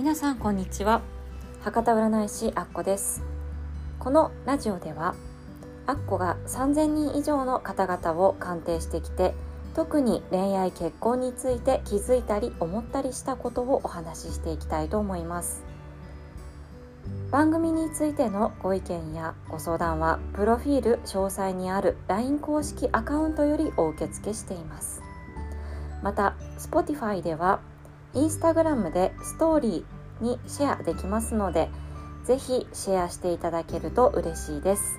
皆さんこんにちは。博多占い師アッコです。このラジオではアッコが3000人以上の方々を鑑定してきて特に恋愛結婚について気づいたり思ったりしたことをお話ししていきたいと思います。番組についてのご意見やご相談はプロフィール詳細にある LINE 公式アカウントよりお受け付けしています。また Spotify ではインスタグラムでストーリーにシェアできますのでぜひシェアしていただけると嬉しいです。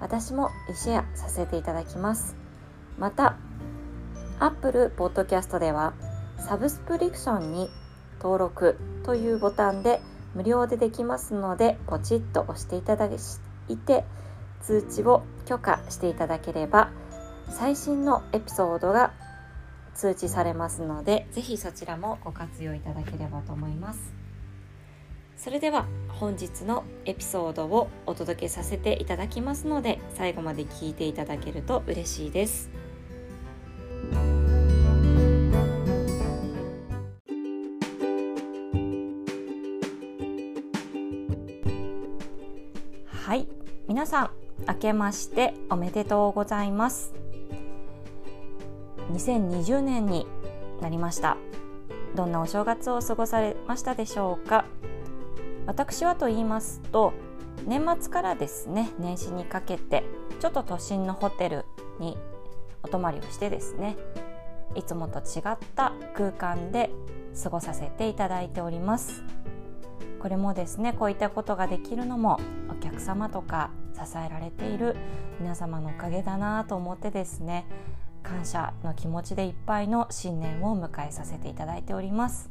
私もシェアさせていただきます。また Apple Podcast ではサブスクリプションに登録というボタンで無料でできますのでポチッと押していただいて通知を許可していただければ最新のエピソードが通知されますのでぜひそちらもご活用いただければと思います。それでは本日のエピソードをお届けさせていただきますので最後まで聞いていただけると嬉しいです。はい。皆さん明けましておめでとうございます。2020年になりました。どんなお正月を過ごされましたでしょうか？私はと言いますと年末からですね年始にかけてちょっと都心のホテルにお泊まりをしてですねいつもと違った空間で過ごさせていただいております。これもですねこういったことができるのもお客様とか支えられている皆様のおかげだなと思ってですね感謝の気持ちでいっぱいの新年を迎えさせていただいております。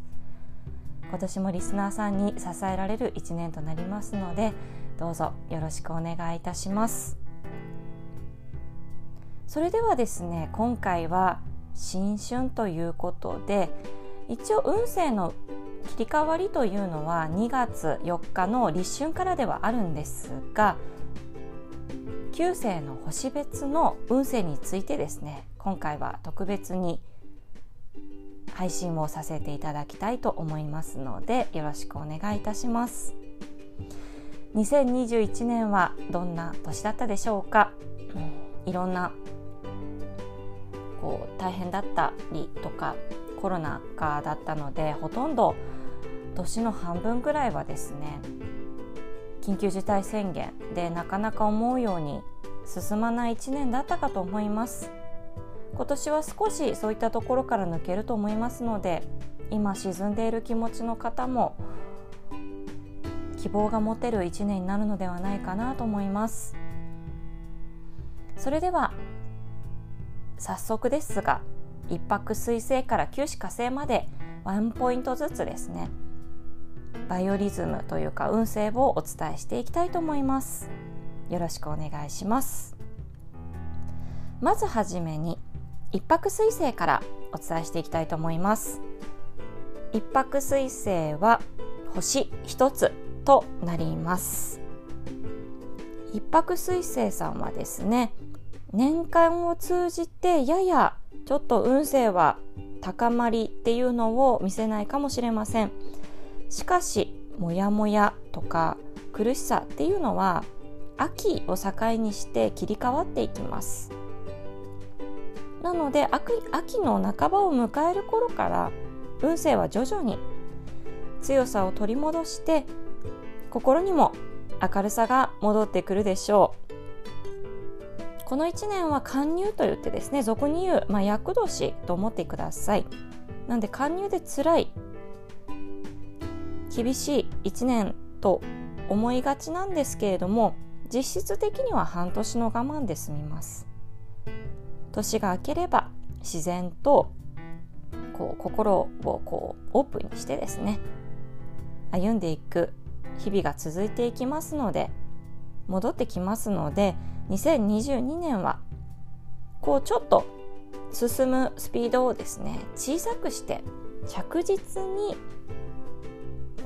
今年もリスナーさんに支えられる1年となりますのでどうぞよろしくお願いいたします。それではですね今回は新春ということで一応運勢の切り替わりというのは2月4日の立春からではあるんですが9星の星別の運勢についてですね今回は特別に配信をさせていただきたいと思いますのでよろしくお願いいたします。2021年はどんな年だったでしょうか、うん、いろんなこう大変だったりとかコロナ禍だったのでほとんど年の半分ぐらいはですね緊急事態宣言でなかなか思うように進まない1年だったかと思います。今年は少しそういったところから抜けると思いますので今沈んでいる気持ちの方も希望が持てる1年になるのではないかなと思います。それでは早速ですが一泊水星から九死火星までワンポイントずつですねバイオリズムというか運勢をお伝えしていきたいと思います。よろしくお願いします。まずはじめに一泊水星からお伝えしていきたいと思います。一泊水星は星一つとなります。一泊水星さんはですね年間を通じてややちょっと運勢は高まりっていうのを見せないかもしれません。しかしモヤモヤとか苦しさっていうのは秋を境にして切り替わっていきます。なので秋の半ばを迎える頃から運勢は徐々に強さを取り戻して心にも明るさが戻ってくるでしょう。この1年は貫入と言ってですね俗に言う、まあ、厄年と思ってください。なんで貫入で辛い厳しい1年と思いがちなんですけれども実質的には半年の我慢で済みます。年が明ければ自然とこう心をこうオープンにしてですね歩んでいく日々が続いていきますので戻ってきますので2022年はこうちょっと進むスピードをですね小さくして着実に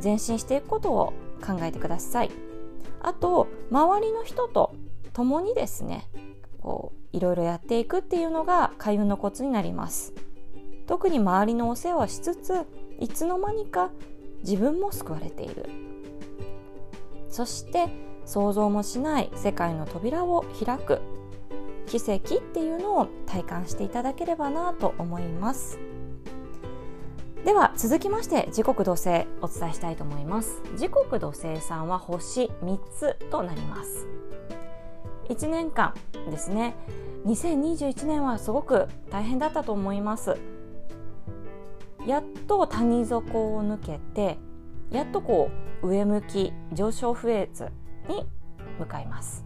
前進していくことを考えてください。あと周りの人と共にですねこういろいろやっていくっていうのが開運のコツになります。特に周りのお世話しつついつの間にか自分も救われている。そして想像もしない世界の扉を開く。奇跡っていうのを体感していただければなと思います。では続きまして時刻土星お伝えしたいと思います。時刻土星さんは星3つとなります。1年間ですね。2021年はすごく大変だったと思います。やっと谷底を抜けてやっとこう上向き上昇フェーズに向かいます。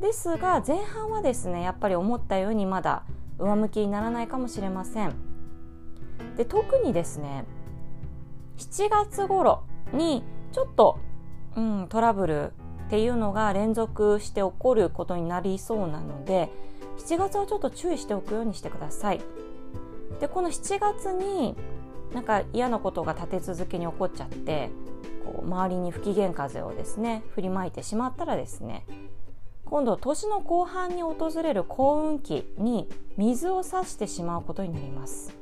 ですが前半はですねやっぱり思ったようにまだ上向きにならないかもしれません。で特にですね7月頃にちょっと、うん、トラブルっていうのが連続して起こることになりそうなので7月はちょっと注意しておくようにしてください。でこの7月になんか嫌なことが立て続けに起こっちゃってこう周りに不機嫌風をですね振りまいてしまったらですね今度年の後半に訪れる幸運期に水を差してしまうことになります。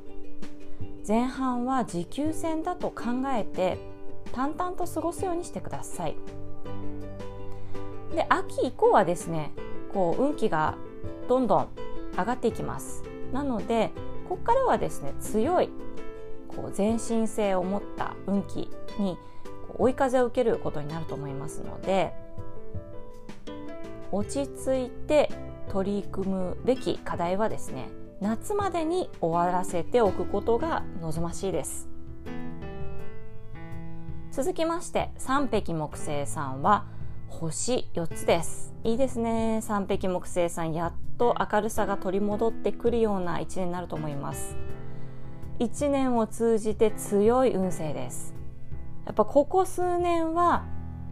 前半は持久戦だと考えて淡々と過ごすようにしてくださいで秋以降はですねこう運気がどんどん上がっていきます。なのでここからはですね強いこう前進性を持った運気に追い風を受けることになると思いますので落ち着いて取り組むべき課題はですね夏までに終わらせておくことが望ましいです。続きまして三匹木星さんは星4つです。いいですね。三匹木星さんやっと明るさが取り戻ってくるような一年になると思います。一年を通じて強い運勢です。やっぱここ数年は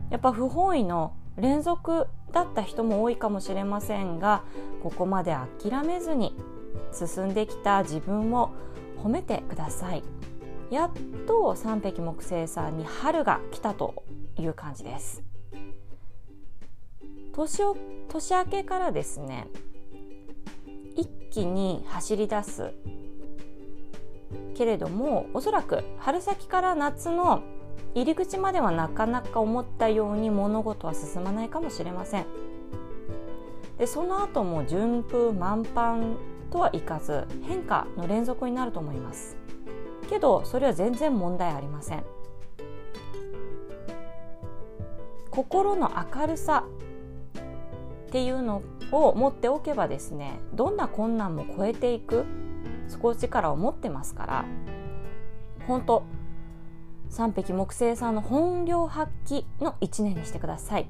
やっぱ不本意の連続だった人も多いかもしれませんがここまで諦めずに進んできた自分を褒めてください。やっと三匹木星さんに春が来たという感じです。年を年明けからですね一気に走り出す。けれどもおそらく春先から夏の入り口まではなかなか思ったように物事は進まないかもしれません。でその後も順風満帆とはいかず変化の連続になると思います。けどそれは全然問題ありません。心の明るさっていうのを持っておけばですねどんな困難も超えていく底力を持ってますから本当三匹木星さんの本領発揮の1年にしてください。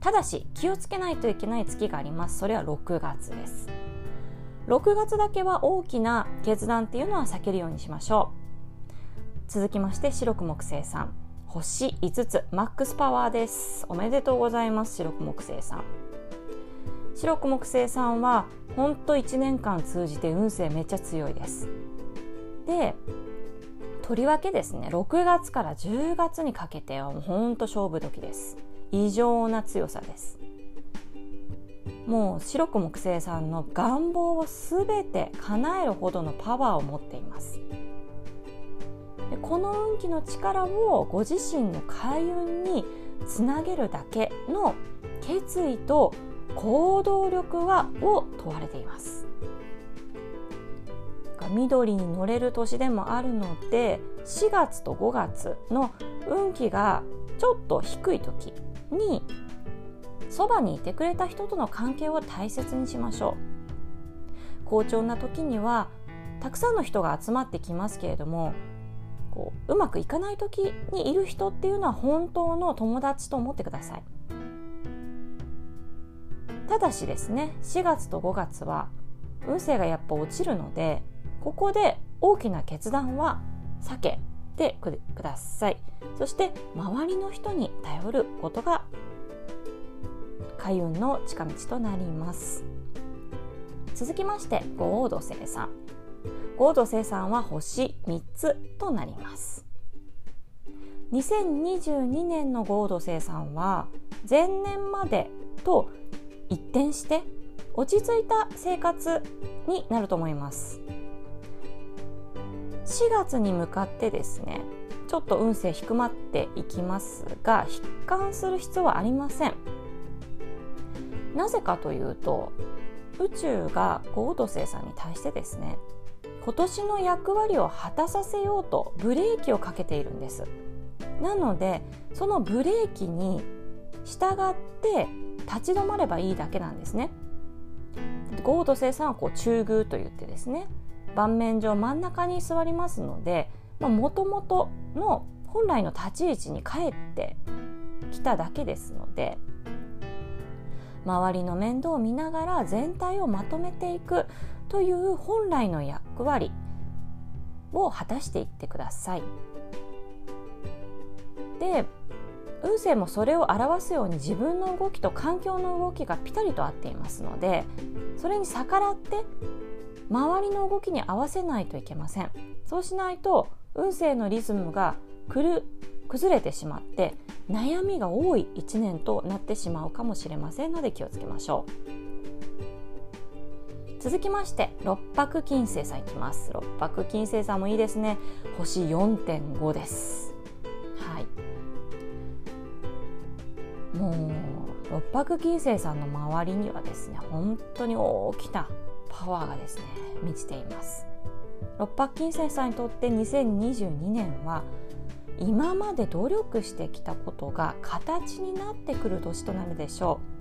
ただし気をつけないといけない月があります。それは6月です。6月だけは大きな決断っていうのは避けるようにしましょう。続きまして白く木星さん。星5つマックスパワーです。おめでとうございます白く木星さん。白く木星さんはほんと1年間通じて運勢めっちゃ強いです。でとりわけですね6月から10月にかけてはもうほんと勝負時です。異常な強さです。もう白く木星さんの願望を全て叶えるほどのパワーを持っています。でこの運気の力をご自身の開運につなげるだけの決意と行動力はを問われています。緑に乗れる年でもあるので4月と5月の運気がちょっと低い時にそばにいてくれた人との関係を大切にしましょう。好調な時にはたくさんの人が集まってきますけれどもこううまくいかない時にいる人っていうのは本当の友達と思ってください。ただしですね4月と5月は運勢がやっぱ落ちるのでここで大きな決断は避けてください。そして周りの人に頼ることが開運の近道となります。続きまして合土星さん。合土星さんは星3つとなります。2022年の合土星さんは前年までと一転して落ち着いた生活になると思います。4月に向かってですねちょっと運勢低まっていきますが悲観する必要はありません。なぜかというと宇宙が合土星さんに対してですね今年の役割を果たさせようとブレーキをかけているんです。なのでそのブレーキに従って立ち止まればいいだけなんですね。合土星さんはこう中宮と言ってですね盤面上真ん中に座りますのでもともとの本来の立ち位置に帰ってきただけですので周りの面倒を見ながら全体をまとめていく。という本来の役割を果たしていってください。で運勢もそれを表すように自分の動きと環境の動きがピタリと合っていますのでそれに逆らって周りの動きに合わせないといけませんそうしないと運勢のリズムが崩れてしまって悩みが多い1年となってしまうかもしれませんので気をつけましょう続きまして六白金星さんいきます。六白金星さんもいいですね。星4.5です。はい。もう六白金星さんの周りにはですね本当に大きなパワーがですね満ちています。六白金星さんにとって2022年は今まで努力してきたことが形になってくる年となるでしょう。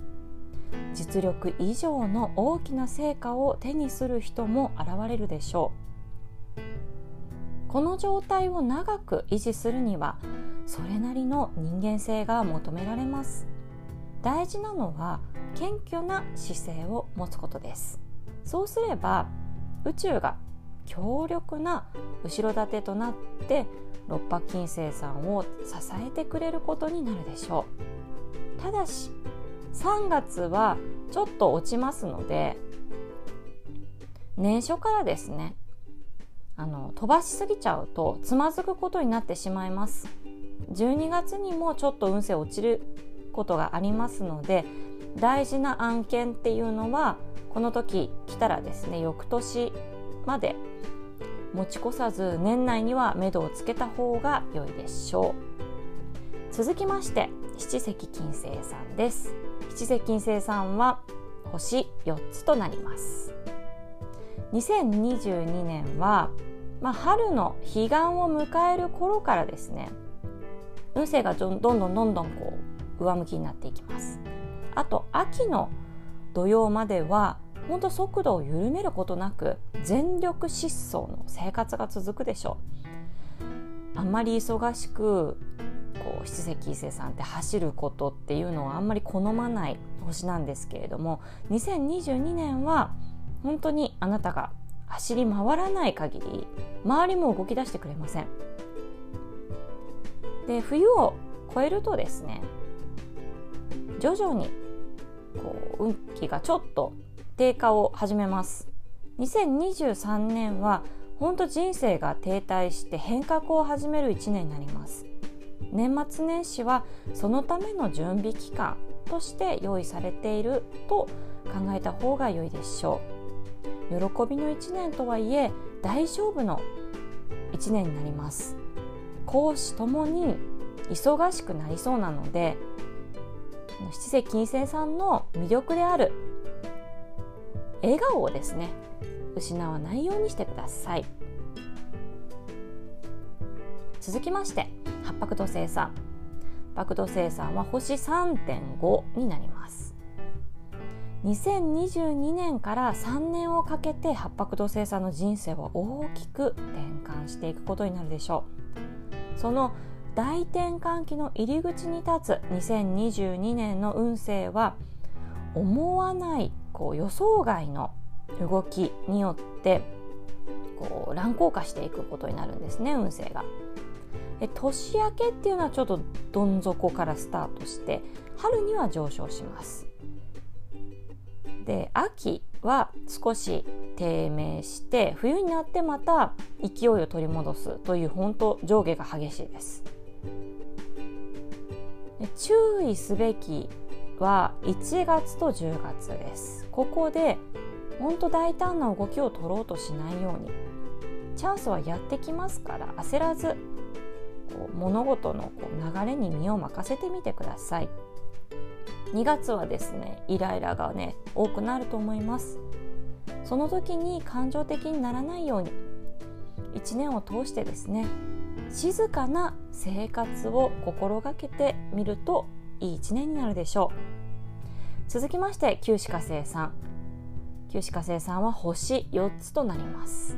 実力以上の大きな成果を手にする人も現れるでしょう。この状態を長く維持するにはそれなりの人間性が求められます。大事なのは謙虚な姿勢を持つことです。そうすれば宇宙が強力な後ろ盾となって六白金星さんを支えてくれることになるでしょう。ただし3月はちょっと落ちますので年初からですねあの飛ばしすぎちゃうとつまずくことになってしまいます。12月にもちょっと運勢落ちることがありますので大事な案件っていうのはこの時来たらですね翌年まで持ち越さず年内には目処をつけた方が良いでしょう。続きまして七石金星さんです。七石金星さんは星4つとなります。2022年は、まあ、春の彼岸を迎える頃からですね運勢がどんどんどんどんこう上向きになっていきます。あと秋の土曜までは本当速度を緩めることなく全力疾走の生活が続くでしょう。あんまり忙しくこう七石伊勢さんって走ることっていうのはあんまり好まない星なんですけれども2022年は本当にあなたが走り回らない限り周りも動き出してくれません。で冬を越えるとですね徐々にこう運気がちょっと低下を始めます。2023年は本当人生が停滞して変革を始める1年になります。年末年始はそのための準備期間として用意されていると考えた方が良いでしょう。喜びの1年とはいえ大丈夫の1年になります。講師ともに忙しくなりそうなので七石金星さんの魅力である笑顔をですね失わないようにしてください。続きまして八白土星さん八白土星さんは星3.5になります。2022年から3年をかけて八白土星さんの人生は大きく転換していくことになるでしょう。その大転換期の入り口に立つ2022年の運勢は思わないこう予想外の動きによってこう乱高下していくことになるんですね運勢が。年明けっていうのはちょっとどん底からスタートして春には上昇します。で秋は少し低迷して冬になってまた勢いを取り戻すという本当上下が激しいです。注意すべきは1月と10月ですここで本当大胆な動きを取ろうとしないようにチャンスはやってきますから焦らずこう物事のこう流れに身を任せてみてください。2月はですねイライラがね多くなると思います。その時に感情的にならないように1年を通してですね静かな生活を心がけてみるといい1年になるでしょう。続きまして旧歯科生さん。旧歯科生さんは星4つとなります。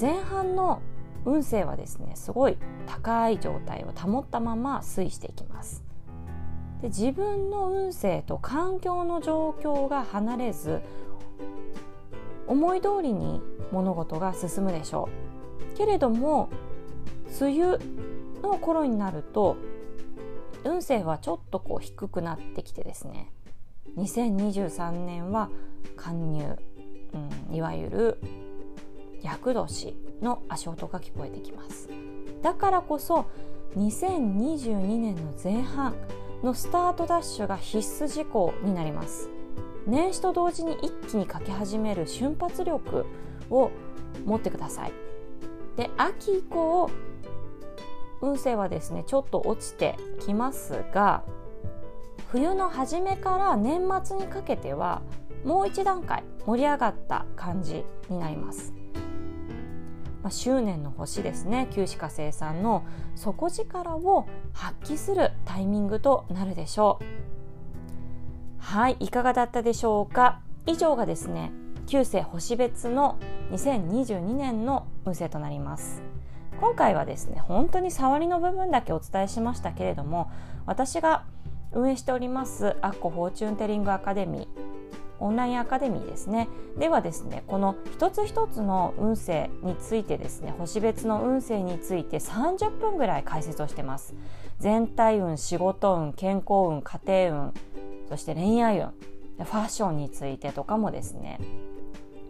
前半の運勢はですねすごい高い状態を保ったまま推移していきます。で自分の運勢と環境の状況が離れず思い通りに物事が進むでしょう。けれども梅雨の頃になると運勢はちょっとこう低くなってきてですね2023年は貫入、うん、いわゆる厄年。の足音が聞こえてきます。だからこそ2022年の前半のスタートダッシュが必須事項になります。年始と同時に一気にかけ始める瞬発力を持ってください。で秋以降運勢はですねちょっと落ちてきますが冬の初めから年末にかけてはもう一段階盛り上がった感じになります。まあ、執念の星ですね。旧歯科生さんの底力を発揮するタイミングとなるでしょう。はいいかがだったでしょうか？以上がですね旧世星別の2022年の運勢となります。今回はですね本当に触りの部分だけお伝えしましたけれども私が運営しておりますアッコフォーチュンテリングアカデミーオンラインアカデミーですね。ではですねこの一つ一つの運勢についてですね星別の運勢について30分ぐらい解説をしてます。全体運仕事運健康運家庭運そして恋愛運ファッションについてとかもですね。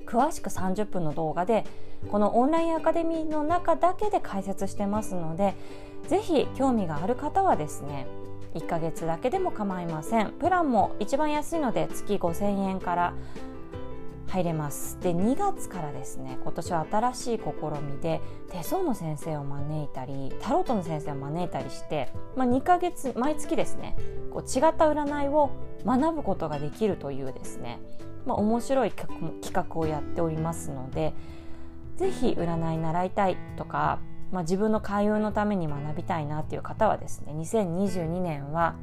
詳しく30分の動画でこのオンラインアカデミーの中だけで解説してますのでぜひ興味がある方はですね1ヶ月だけでも構いません。プランも一番安いので月5000円から入れます。で2月からですね今年は新しい試みで手相の先生を招いたりタロットの先生を招いたりして、まあ、2ヶ月毎月ですねこう違った占いを学ぶことができるというですね、まあ、面白い企画をやっておりますので是非占い習いたいとかまあ、自分の開運のために学びたいなっていう方はですね2022年は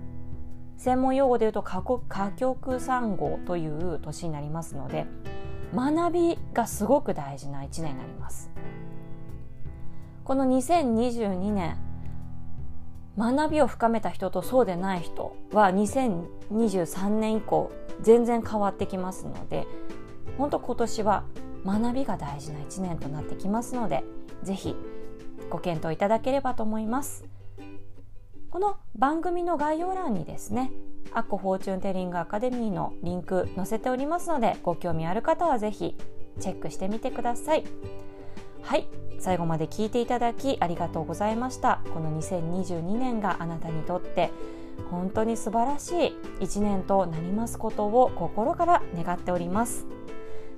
専門用語で言うと歌曲産号という年になりますので学びがすごく大事な1年になります。この2022年学びを深めた人とそうでない人は2023年以降全然変わってきますので本当今年は学びが大事な1年となってきますのでぜひご検討いただければと思います。この番組の概要欄にですねアッコフォーチュンテリングアカデミーのリンク載せておりますのでご興味ある方はぜひチェックしてみてください。はい最後まで聞いていただきありがとうございました。この2022年があなたにとって本当に素晴らしい1年となりますことを心から願っております。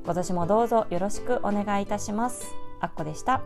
今年もどうぞよろしくお願いいたします。あっこでした。